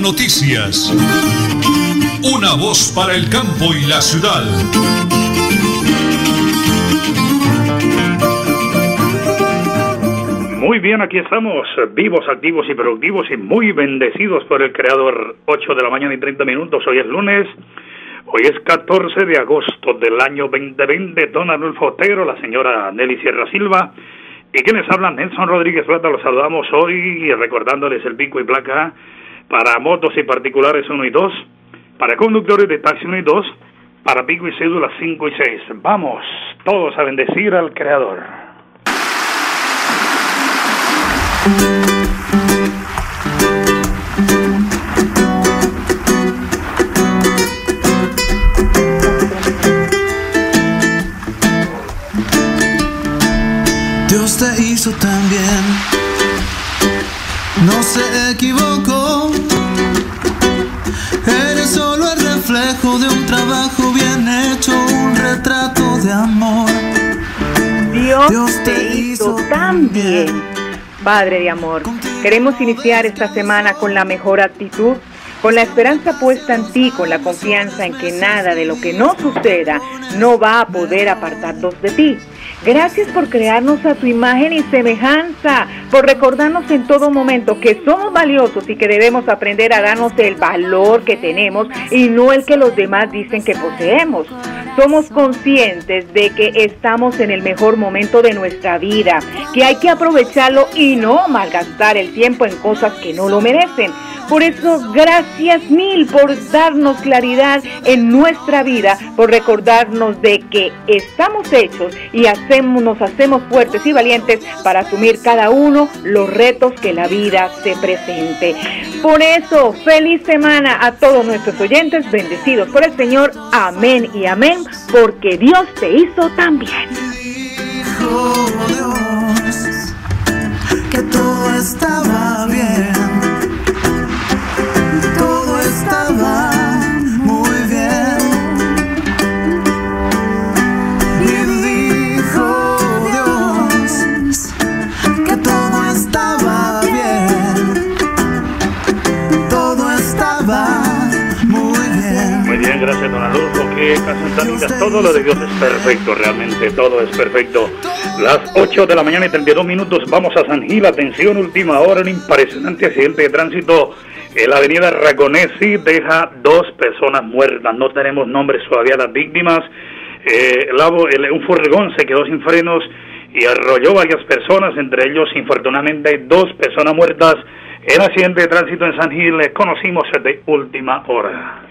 Noticias. Una voz para el campo y la ciudad. Muy bien, aquí estamos, vivos, activos y productivos y muy bendecidos por el Creador. 8 de la mañana y 30 minutos, hoy es lunes. Hoy es 14 de agosto del año 2020. Don Arnulfo Otero, la señora Nelly Sierra Silva y quienes hablan, Nelson Rodríguez Plata, los saludamos hoy recordándoles el pico y placa para motos y particulares 1 y 2, para conductores de taxi 1 y 2, para pico y cédula 5 y 6. Vamos todos a bendecir al Creador. Dios te hizo también, Dios, te, hizo tan bien. Padre de amor, queremos iniciar esta semana con la mejor actitud, con la esperanza puesta en ti, con la confianza en que nada de lo que no suceda no va a poder apartarnos de ti. Gracias por crearnos a tu imagen y semejanza, por recordarnos en todo momento que somos valiosos y que debemos aprender a darnos el valor que tenemos y no el que los demás dicen que poseemos. Somos conscientes de que estamos en el mejor momento de nuestra vida, que hay que aprovecharlo y no malgastar el tiempo en cosas que no lo merecen. Por eso, gracias mil por darnos claridad en nuestra vida, por recordarnos de que estamos hechos y hacemos, nos hacemos fuertes y valientes para asumir cada uno los retos que la vida se presente. Por eso, feliz semana a todos nuestros oyentes, bendecidos por el Señor. Amén y amén, porque Dios te hizo también. que todo estaba bien. Qué canción Todo lo de Dios es perfecto, realmente todo es perfecto. Las 8 de la mañana y 32 minutos, vamos a San Gil, atención, última hora, un impresionante accidente de tránsito en la avenida Raconesi deja dos personas muertas, no tenemos nombres todavía las víctimas. Eh, un furgón se quedó sin frenos y arrolló varias personas, entre ellos infortunadamente dos personas muertas. El accidente de tránsito en San Gil conocimos de última hora.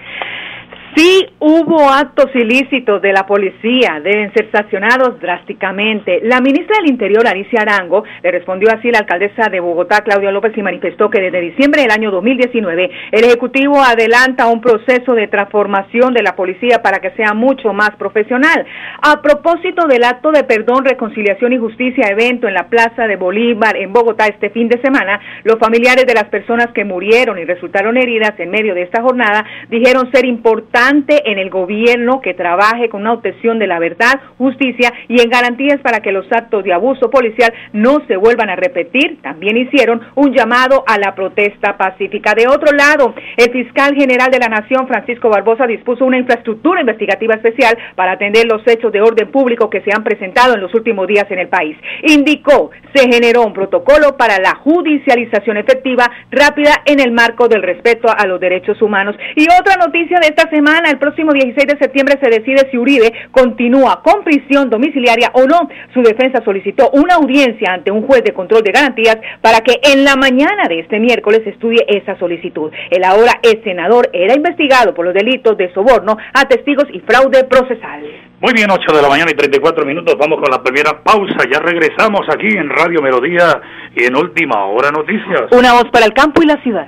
Sí hubo actos ilícitos de la policía, deben ser sancionados drásticamente. La ministra del Interior, Alicia Arango, le respondió así la alcaldesa de Bogotá, Claudia López, y manifestó que desde diciembre del año 2019 el Ejecutivo adelanta un proceso de transformación de la policía para que sea mucho más profesional. A propósito del acto de perdón, reconciliación y justicia evento en la Plaza de Bolívar en Bogotá este fin de semana, los familiares de las personas que murieron y resultaron heridas en medio de esta jornada dijeron ser en el gobierno que trabaje con una obtención de la verdad, justicia y en garantías para que los actos de abuso policial no se vuelvan a repetir. También hicieron un llamado a la protesta pacífica. De otro lado, el fiscal general de la Nación, Francisco Barbosa, dispuso una infraestructura investigativa especial para atender los hechos de orden público que se han presentado en los últimos días en el país. Indicó, se generó un protocolo para la judicialización efectiva, rápida, en el marco del respeto a los derechos humanos. Y otra noticia de esta semana, el próximo 16 de septiembre, se decide si Uribe continúa con prisión domiciliaria o no. Su defensa solicitó una audiencia ante un juez de control de garantías para que en la mañana de este miércoles estudie esa solicitud. El ahora ex senador era investigado por los delitos de soborno a testigos y fraude procesal. Muy bien, 8 de la mañana y 34 minutos. Vamos con la primera pausa. Ya regresamos aquí en Radio Melodía y en Última Hora Noticias. Una voz para el campo y la ciudad.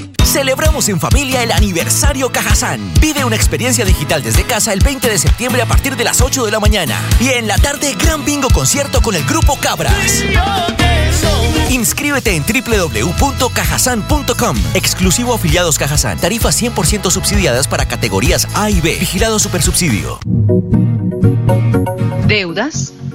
Celebramos en familia el aniversario Cajazán. Vive una experiencia digital desde casa el 20 de septiembre a partir de las 8 de la mañana. Y en la tarde, gran bingo concierto con el grupo Cabras. Inscríbete en www.cajasan.com. Exclusivo afiliados Cajazán. Tarifas 100% subsidiadas para categorías A y B. Vigilado Supersubsidio. Deudas,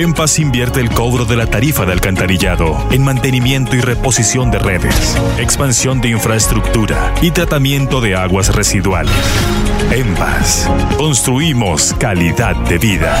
En Paz invierte el cobro de la tarifa de alcantarillado en mantenimiento y reposición de redes, expansión de infraestructura y tratamiento de aguas residuales. En Paz, construimos calidad de vida.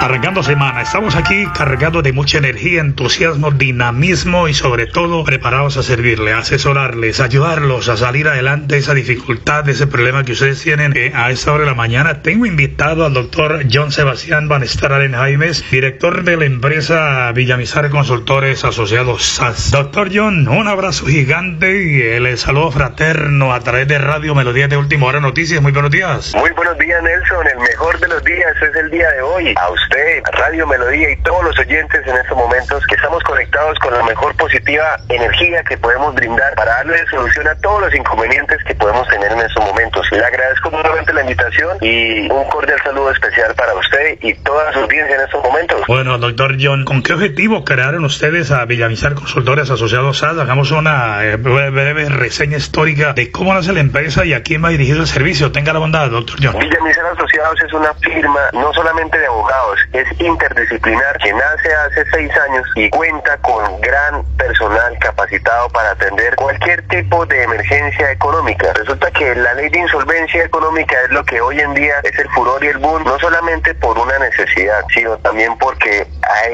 Arrancando semana, estamos aquí cargados de mucha energía, entusiasmo, dinamismo y sobre todo preparados a servirle, asesorarles, ayudarlos a salir adelante de esa dificultad, de ese problema que ustedes tienen eh, a esta hora de la mañana. Tengo invitado al doctor John Sebastián Van Stararen Jaimes, director de la empresa Villamizar Consultores Asociados SAS. Doctor John, un abrazo gigante y el saludo fraterno a través de Radio Melodía de Última Hora Noticias. Muy buenos días. Muy buenos días, Nelson. El mejor de los días es el día de hoy. Radio Melodía y todos los oyentes en estos momentos que estamos conectados con la mejor positiva energía que podemos brindar para darle solución a todos los inconvenientes que podemos tener en estos momentos. Le agradezco nuevamente la invitación y un cordial saludo especial para usted y toda su audiencia en estos momentos. Bueno, doctor John, ¿con qué objetivo crearon ustedes a Villamizar Consultores Asociados? Hagamos una eh, breve reseña histórica de cómo nace la empresa y a quién va dirigido el servicio. Tenga la bondad, doctor John. Villamizar Asociados es una firma no solamente de abogados, es interdisciplinar que nace hace seis años y cuenta con gran personal capacitado para atender cualquier tipo de emergencia económica. Resulta que la ley de insolvencia económica es lo que hoy en día es el furor y el boom, no solamente por una necesidad, sino también porque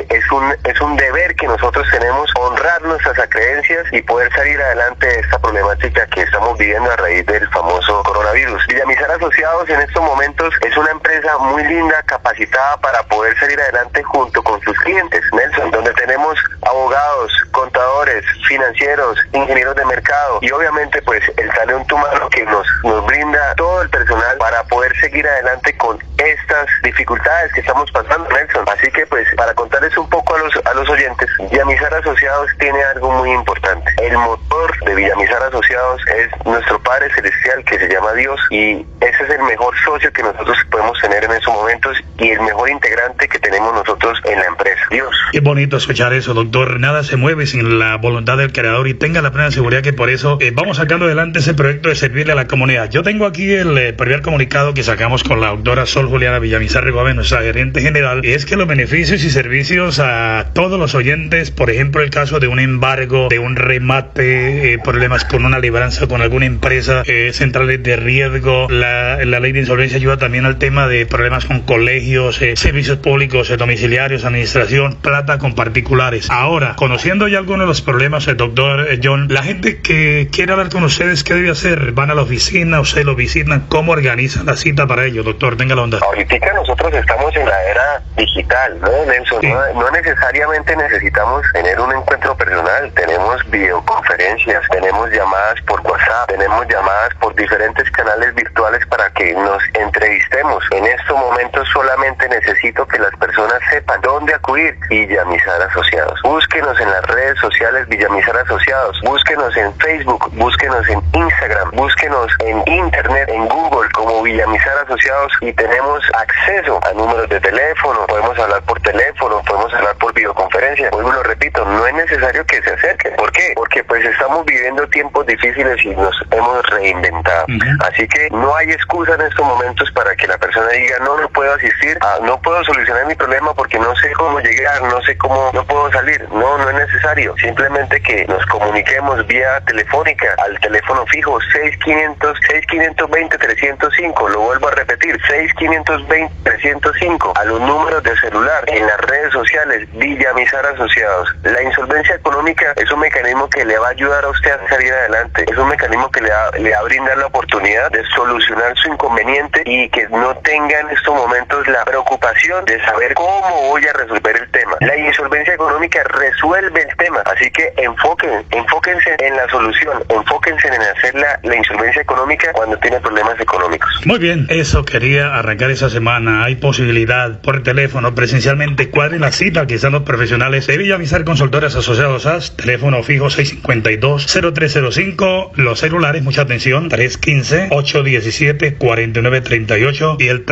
es un, es un deber que nosotros tenemos honrar nuestras creencias y poder salir adelante de esta problemática que estamos viviendo a raíz del famoso coronavirus. Villamizar Asociados en estos momentos es una empresa muy linda, capacitada para poder salir adelante junto con sus clientes, Nelson, donde tenemos abogados, contadores, financieros, ingenieros de mercado y obviamente pues el talento humano que nos, nos brinda todo el personal para poder seguir adelante con estas dificultades que estamos pasando, Nelson. Así que pues para contarles un poco a los, a los oyentes, Villamizar Asociados tiene algo muy importante. El motor de Villamizar Asociados es nuestro Padre Celestial que se llama Dios y ese es el mejor socio que nosotros podemos tener en esos momentos y el mejor integrante que tenemos nosotros en la empresa. Dios. Qué bonito escuchar eso, doctor. Nada se mueve sin la voluntad del creador y tenga la plena seguridad que por eso eh, vamos sacando adelante ese proyecto de servirle a la comunidad. Yo tengo aquí el eh, primer comunicado que sacamos con la doctora Sol Juliana Villamizar Gómez, nuestra gerente general, y es que los beneficios y servicios a todos los oyentes, por ejemplo, el caso de un embargo, de un remate, eh, problemas con una libranza con alguna empresa, centrales de riesgo, la, la, ley de insolvencia ayuda también al tema de problemas con colegios, servicios públicos, domiciliarios, administración, plata con particulares. Ahora, conociendo ya algunos de los problemas, el doctor eh, John, la gente que quiere hablar con ustedes, ¿qué debe hacer? ¿Van a la oficina? ¿Ustedes lo visitan? ¿Cómo organizan la cita para ello, doctor? Tenga la onda. Ahorita nosotros estamos en la era digital, ¿no, Nelson? No, no necesariamente necesitamos tener un encuentro personal. Tenemos videoconferencias, tenemos llamadas por WhatsApp, tenemos llamadas por diferentes canales virtuales para que nos entrevistemos. En estos momentos solamente necesito que las personas sepan dónde acudir. Villamizar Asociados. Búsquenos en las redes sociales Villamizar Asociados. Búsquenos en Facebook, búsquenos en Instagram, búsquenos en Internet, en Google como Villamizar Asociados y tenemos acceso a números de teléfono. Podemos hablar por teléfono, podemos hablar por videoconferencia. Hoy lo repito, no es necesario que se acerquen. ¿Por qué? Porque pues estamos viviendo tiempos difíciles y nos hemos reinventado. Así que no hay excusa en estos momentos para que la persona diga no, no puedo asistir, ah, no puedo solucionar mi problema porque no sé cómo llegar, no sé cómo, no puedo salir. No, no es necesario. Simplemente que nos comuniquemos vía telefónica al teléfono fijo 6500 6520 305. Lo vuelvo a repetir, 6520 305 a los números de celular en las redes sociales Villamizar Asociados. La insolvencia económica es un mecanismo que le va a ayudar a usted a salir adelante. Es un mecanismo que le va, le va a brindar la oportunidad de solucionar su inconveniente y que no tenga en estos momentos la preocupación de saber cómo voy a resolver el tema. La insolvencia económica resuelve el tema, así que enfoquen, enfóquense en la solución, enfóquense en hacer la, la insolvencia económica cuando tiene problemas económicos. Muy bien, eso quería arrancar esa semana. Hay posibilidad por teléfono, presencialmente, cuadren la cita, quizás los profesionales de Villamizar Consultores Asociados a teléfono fijo 652-0305, los celulares, mucha atención, 315-817-4938 y el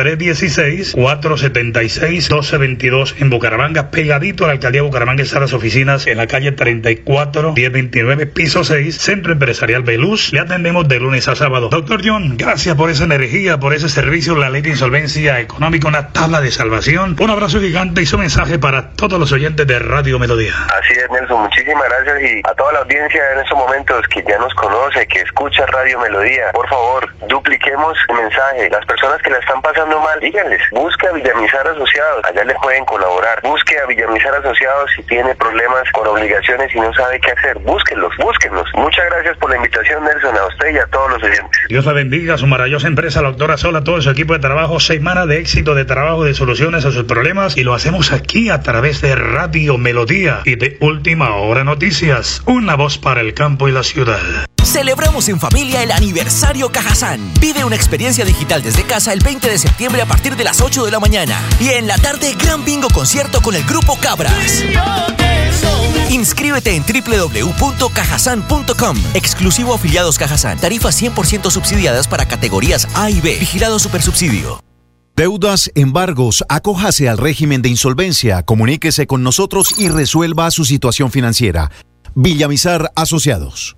316-476-1222 en Bucaramanga, pegadito a la alcaldía de Bucaramanga están las oficinas en la calle 34, 1029, piso 6, Centro Empresarial Beluz. Le atendemos de lunes a sábado. Doctor John, gracias por esa energía, por ese servicio, la ley de insolvencia económica, una tabla de salvación. Un abrazo gigante y su mensaje para todos los oyentes de Radio Melodía. Así es, Nelson, muchísimas gracias y a toda la audiencia en estos momentos que ya nos conoce, que escucha Radio Melodía, por favor, dupliquemos el mensaje. Las personas que la están pasando mal, díganles, busque a Villamizar Allá les pueden colaborar. Busque a Villamizar Asociados si tiene problemas con obligaciones y no sabe qué hacer. Búsquenlos, búsquenlos. Muchas gracias por la invitación, Nelson, a usted y a todos los oyentes. Dios la bendiga, su maravillosa empresa, la doctora Sola, todo su equipo de trabajo, semana de éxito, de trabajo, de soluciones a sus problemas y lo hacemos aquí a través de Radio Melodía y de Última Hora Noticias, una voz para el campo y la ciudad. Celebramos en familia el aniversario Cajazán. Vive una experiencia digital desde casa el 20 de septiembre a partir de las 8 de la mañana. Y en la tarde, gran bingo concierto con el grupo Cabras. Inscríbete en www.cajasan.com. Exclusivo afiliados Cajazán. Tarifas 100% subsidiadas para categorías A y B. Vigilado Supersubsidio. Deudas, embargos, acójase al régimen de insolvencia, comuníquese con nosotros y resuelva su situación financiera. Villamizar Asociados.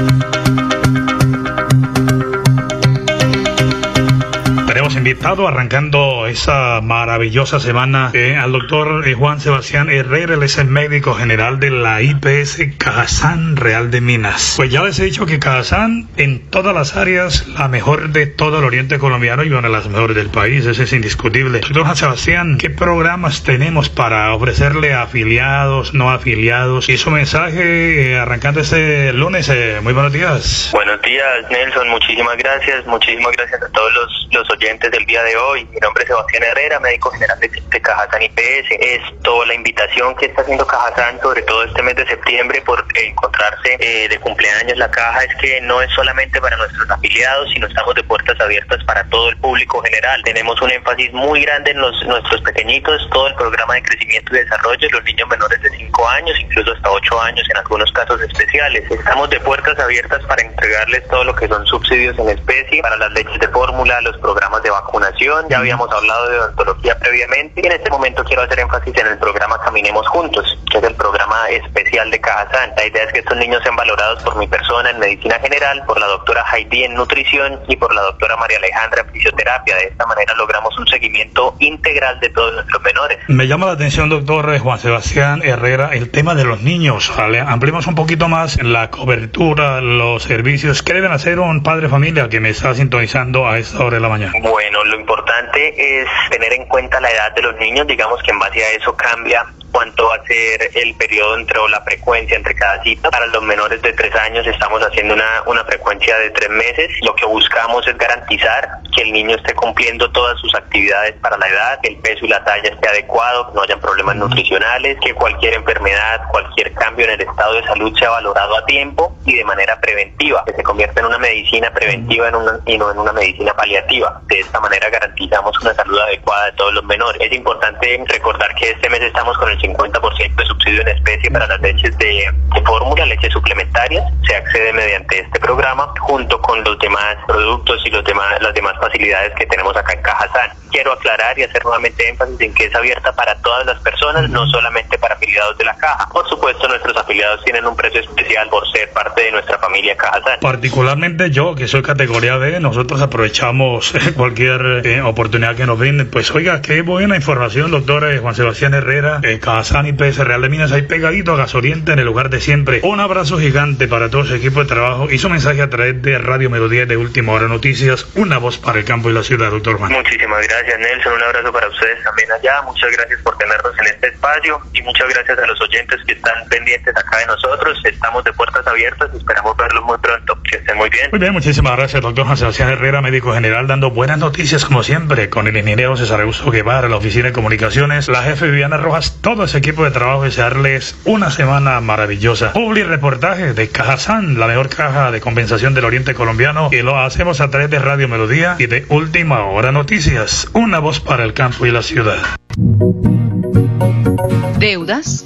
Invitado arrancando esa maravillosa semana eh, al doctor eh, Juan Sebastián Herrera, él es el médico general de la IPS Cajazán Real de Minas. Pues ya les he dicho que Cajazán en todas las áreas, la mejor de todo el oriente colombiano y una de las mejores del país, eso es indiscutible. Doctor Juan Sebastián, ¿qué programas tenemos para ofrecerle a afiliados, no afiliados? Y su mensaje eh, arrancando este lunes, muy buenos días. Buenos días, Nelson, muchísimas gracias, muchísimas gracias a todos los, los oyentes oyentes del día de hoy. Mi nombre es Sebastián Herrera, médico general de, de Cajazán IPS. Esto, la invitación que está haciendo Cajazán, sobre todo este mes de septiembre, por encontrarse eh, de cumpleaños la caja, es que no es solamente para nuestros afiliados, sino estamos de puertas abiertas para todo el público general. Tenemos un énfasis muy grande en los, nuestros pequeñitos, todo el programa de crecimiento y desarrollo, los niños menores de 5 años, incluso hasta 8 años en algunos casos especiales. Estamos de puertas abiertas para entregarles todo lo que son subsidios en especie para las leches de fórmula, los programas de vacunación. Ya habíamos hablado de odontología previamente y en este momento quiero hacer énfasis en el programa Caminemos Juntos, que es el programa especial de Cajazán. La idea es que estos niños sean valorados por mi persona en medicina general, por la doctora Heidi en nutrición y por la doctora María Alejandra en fisioterapia. De esta manera logramos un seguimiento integral de todos nuestros menores. Me llama la atención, doctor Juan Sebastián Herrera, el tema de los niños. Ampliemos un poquito más la cobertura, los servicios. ¿Qué deben hacer un padre familia que me está sintonizando a esta hora de la mañana? Bueno, lo importante es tener en cuenta la edad de los niños. Digamos que en base a eso cambia cuánto va a ser el periodo entre o la frecuencia entre cada cita. Para los menores de tres años estamos haciendo una, una frecuencia de tres meses. Lo que buscamos es garantizar que el niño esté cumpliendo todas sus actividades para la edad, que el peso y la talla esté adecuado, que no hayan problemas nutricionales, que cualquier enfermedad, cualquier cambio en el estado de salud sea valorado a tiempo y de manera preventiva, que se convierta en una medicina preventiva en una, y no en una medicina paliativa. De esta manera garantizamos una salud adecuada de todos los menores. Es importante recordar que este mes estamos con el 50% de subsidio en especie para las leches de, fórmula, leches suplementarias. Se accede mediante este programa junto con los demás productos y los demás, las demás facilidades que tenemos acá en Cajazán. Quiero aclarar y hacer nuevamente énfasis en que es abierta para todas las personas, no solamente para afiliados de la caja. Por supuesto, nuestros afiliados tienen un precio especial por ser parte de nuestra familia Cajazán. Particularmente yo, que soy categoría D, nosotros aprovechamos cualquier eh, oportunidad que nos brinden. Pues oiga, qué buena información, doctor eh, Juan Sebastián Herrera. Eh, Cajazán y PS Real de Minas, ahí pegadito a Gasoriente en el lugar de siempre. Un abrazo gigante para todo su equipo de trabajo y su mensaje a través de Radio Melodía de Última Hora Noticias, una voz para el campo y la ciudad, doctor Juan. Muchísimas gracias, Nelson. Un abrazo para ustedes también allá. Muchas gracias por tenernos en este espacio y muchas gracias a los oyentes que están pendientes acá de nosotros. Estamos de puertas abiertas y esperamos verlos muy pronto. Que estén muy bien. Muy bien, muchísimas gracias, doctor Juan Sebastián Herrera, médico general, dando buenas noticias como siempre con el ingeniero César Augusto Guevara, la oficina de comunicaciones, la jefe Viviana Rojas, todo ese equipo de trabajo, desearles una semana maravillosa. Publi reportaje de Cajazán, la mejor caja de compensación del Oriente Colombiano, y lo hacemos a través de Radio Melodía y de Última Hora Noticias, una voz para el campo y la ciudad. Deudas,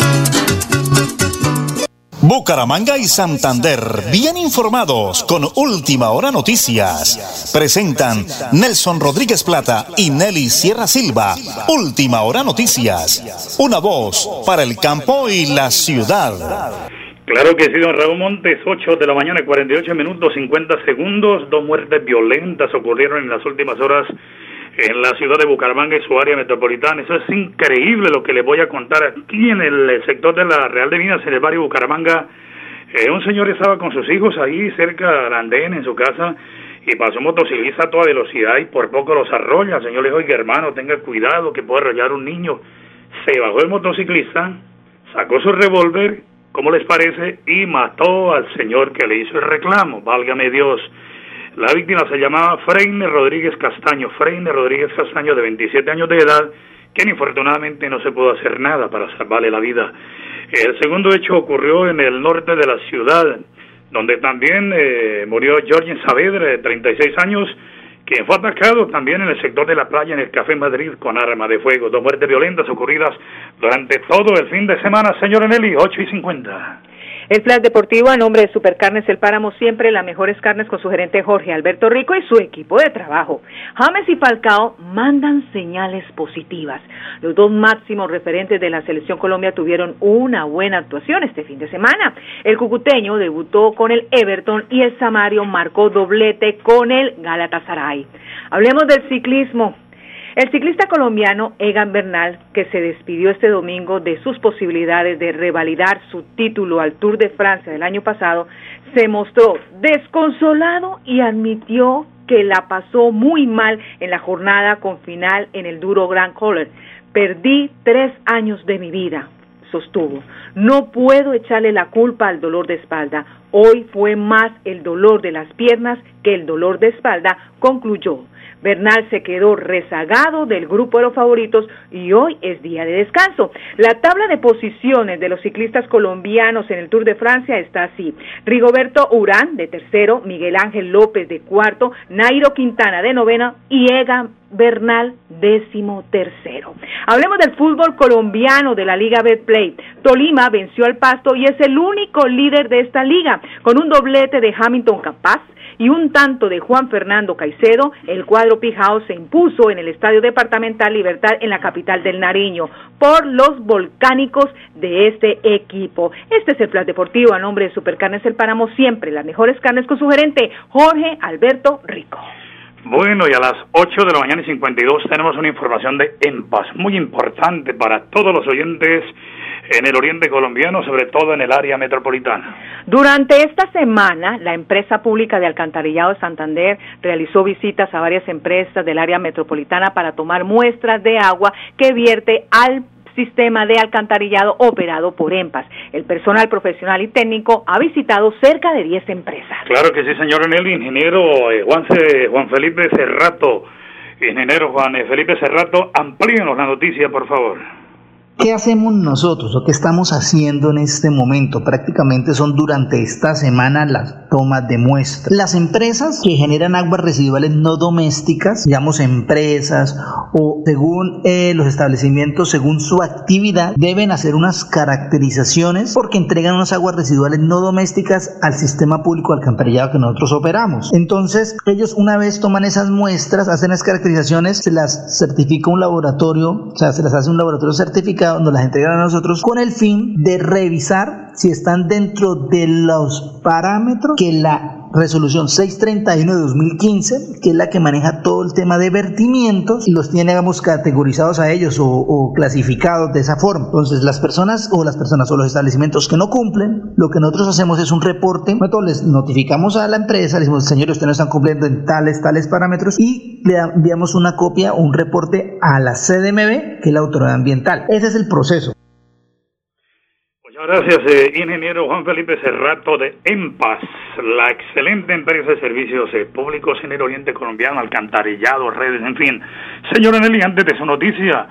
Bucaramanga y Santander, bien informados con Última Hora Noticias. Presentan Nelson Rodríguez Plata y Nelly Sierra Silva. Última Hora Noticias. Una voz para el campo y la ciudad. Claro que sí, don Raúl Montes, 8 de la mañana, 48 minutos, 50 segundos. Dos muertes violentas ocurrieron en las últimas horas en la ciudad de Bucaramanga y su área metropolitana. Eso es increíble lo que les voy a contar aquí en el sector de la Real de Minas, en el barrio Bucaramanga. Eh, un señor estaba con sus hijos ahí cerca del andén en su casa y pasó un motociclista a toda velocidad y por poco los arrolla. El señor le dijo, oiga hermano, tenga cuidado que puede arrollar un niño. Se bajó el motociclista, sacó su revólver, ¿cómo les parece? Y mató al señor que le hizo el reclamo, válgame Dios. La víctima se llamaba Freine Rodríguez Castaño, Freine Rodríguez Castaño de 27 años de edad, quien infortunadamente no se pudo hacer nada para salvarle la vida. El segundo hecho ocurrió en el norte de la ciudad, donde también eh, murió Georgien Saavedra, de 36 años, quien fue atacado también en el sector de la playa en el Café Madrid con arma de fuego. Dos muertes violentas ocurridas durante todo el fin de semana, señor Nelly, 8 y 50. El Flash Deportivo a nombre de Supercarnes El Páramo siempre las mejores carnes con su gerente Jorge Alberto Rico y su equipo de trabajo. James y Falcao mandan señales positivas. Los dos máximos referentes de la selección Colombia tuvieron una buena actuación este fin de semana. El cucuteño debutó con el Everton y el Samario marcó doblete con el Galatasaray. Hablemos del ciclismo. El ciclista colombiano Egan Bernal, que se despidió este domingo de sus posibilidades de revalidar su título al Tour de Francia del año pasado, se mostró desconsolado y admitió que la pasó muy mal en la jornada con final en el duro Grand Color. Perdí tres años de mi vida, sostuvo. No puedo echarle la culpa al dolor de espalda. Hoy fue más el dolor de las piernas que el dolor de espalda, concluyó. Bernal se quedó rezagado del grupo de los favoritos y hoy es día de descanso. La tabla de posiciones de los ciclistas colombianos en el Tour de Francia está así. Rigoberto Urán de tercero, Miguel Ángel López de cuarto, Nairo Quintana de novena y Egan Bernal décimo tercero. Hablemos del fútbol colombiano de la Liga Betplay. Tolima venció al Pasto y es el único líder de esta liga con un doblete de Hamilton Capaz y un tanto de Juan Fernando Caicedo, el cuadro Pijao se impuso en el Estadio Departamental Libertad en la capital del Nariño por los volcánicos de este equipo. Este es el plan deportivo a nombre de Supercarnes El Páramo, siempre las mejores carnes con su gerente Jorge Alberto Rico. Bueno, y a las 8 de la mañana y 52 tenemos una información de EMPAS muy importante para todos los oyentes en el oriente colombiano, sobre todo en el área metropolitana. Durante esta semana, la empresa pública de alcantarillado de Santander realizó visitas a varias empresas del área metropolitana para tomar muestras de agua que vierte al sistema de alcantarillado operado por EMPAS. El personal profesional y técnico ha visitado cerca de 10 empresas. Claro que sí, señor el ingeniero eh, Juan, Juan Felipe Cerrato. Ingeniero Juan eh, Felipe Cerrato, amplíenos la noticia, por favor. ¿Qué hacemos nosotros o qué estamos haciendo en este momento? Prácticamente son durante esta semana las tomas de muestras. Las empresas que generan aguas residuales no domésticas, digamos empresas o según eh, los establecimientos, según su actividad, deben hacer unas caracterizaciones porque entregan unas aguas residuales no domésticas al sistema público alcantarillado que nosotros operamos. Entonces, ellos una vez toman esas muestras, hacen las caracterizaciones, se las certifica un laboratorio, o sea, se las hace un laboratorio certificado nos las entregan a nosotros con el fin de revisar si están dentro de los parámetros que la resolución 631 de 2015, que es la que maneja todo el tema de vertimientos y los tiene, digamos, categorizados a ellos o, clasificados de esa forma. Entonces, las personas o las personas o los establecimientos que no cumplen, lo que nosotros hacemos es un reporte, nosotros les notificamos a la empresa, le decimos, señores, ustedes no están cumpliendo en tales, tales parámetros y le enviamos una copia un reporte a la CDMB, que es la autoridad ambiental. Ese es el proceso. Muchas gracias, eh, ingeniero Juan Felipe Cerrato de EMPAS, la excelente empresa de servicios eh, públicos en el oriente colombiano, alcantarillado, redes, en fin. Señora Nelly, antes de su noticia,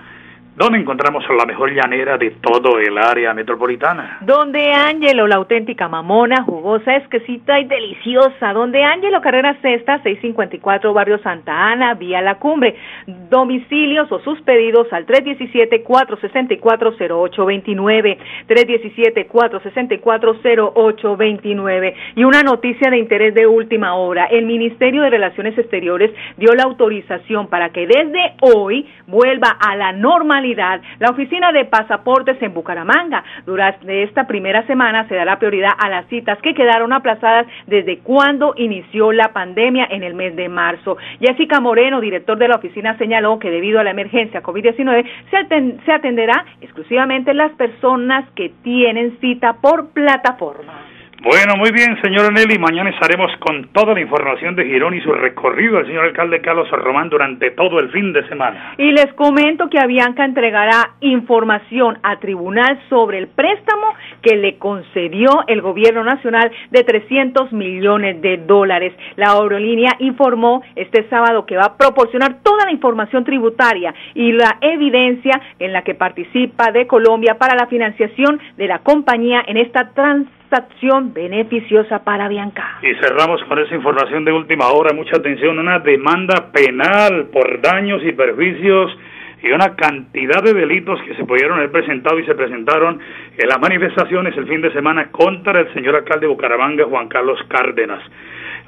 ¿Dónde encontramos la mejor llanera de todo el área metropolitana? Donde Ángelo, la auténtica mamona, jugosa, exquisita y deliciosa. Donde Ángelo, carrera sexta, 654, barrio Santa Ana, vía la cumbre. Domicilios o sus pedidos al 317-464-0829. 317-464-0829. Y una noticia de interés de última hora. El Ministerio de Relaciones Exteriores dio la autorización para que desde hoy vuelva a la la oficina de pasaportes en Bucaramanga. Durante esta primera semana se dará prioridad a las citas que quedaron aplazadas desde cuando inició la pandemia en el mes de marzo. Jessica Moreno, director de la oficina, señaló que debido a la emergencia COVID-19 se, se atenderá exclusivamente las personas que tienen cita por plataforma. Bueno, muy bien, señor Nelly. Mañana estaremos con toda la información de Girón y su recorrido del señor alcalde Carlos Román durante todo el fin de semana. Y les comento que Avianca entregará información a tribunal sobre el préstamo que le concedió el gobierno nacional de 300 millones de dólares. La aerolínea informó este sábado que va a proporcionar toda la información tributaria y la evidencia en la que participa de Colombia para la financiación de la compañía en esta transacción acción beneficiosa para Bianca. Y cerramos con esa información de última hora, mucha atención, una demanda penal por daños y perjuicios y una cantidad de delitos que se pudieron haber presentado y se presentaron en las manifestaciones el fin de semana contra el señor alcalde de Bucaramanga, Juan Carlos Cárdenas.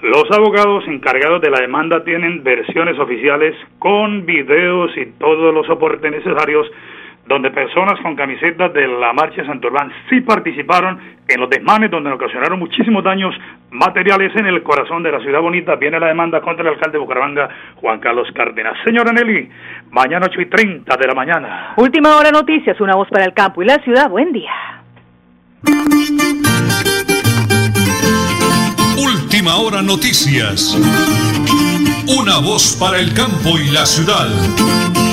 Los abogados encargados de la demanda tienen versiones oficiales con videos y todos los soportes necesarios donde personas con camisetas de la marcha de Santurbán sí participaron en los desmanes donde ocasionaron muchísimos daños materiales en el corazón de la ciudad bonita. Viene la demanda contra el alcalde de Bucaramanga, Juan Carlos Cárdenas. Señora Nelly, mañana 8 y 30 de la mañana. Última hora noticias, una voz para el campo y la ciudad. Buen día. Última hora noticias. Una voz para el campo y la ciudad.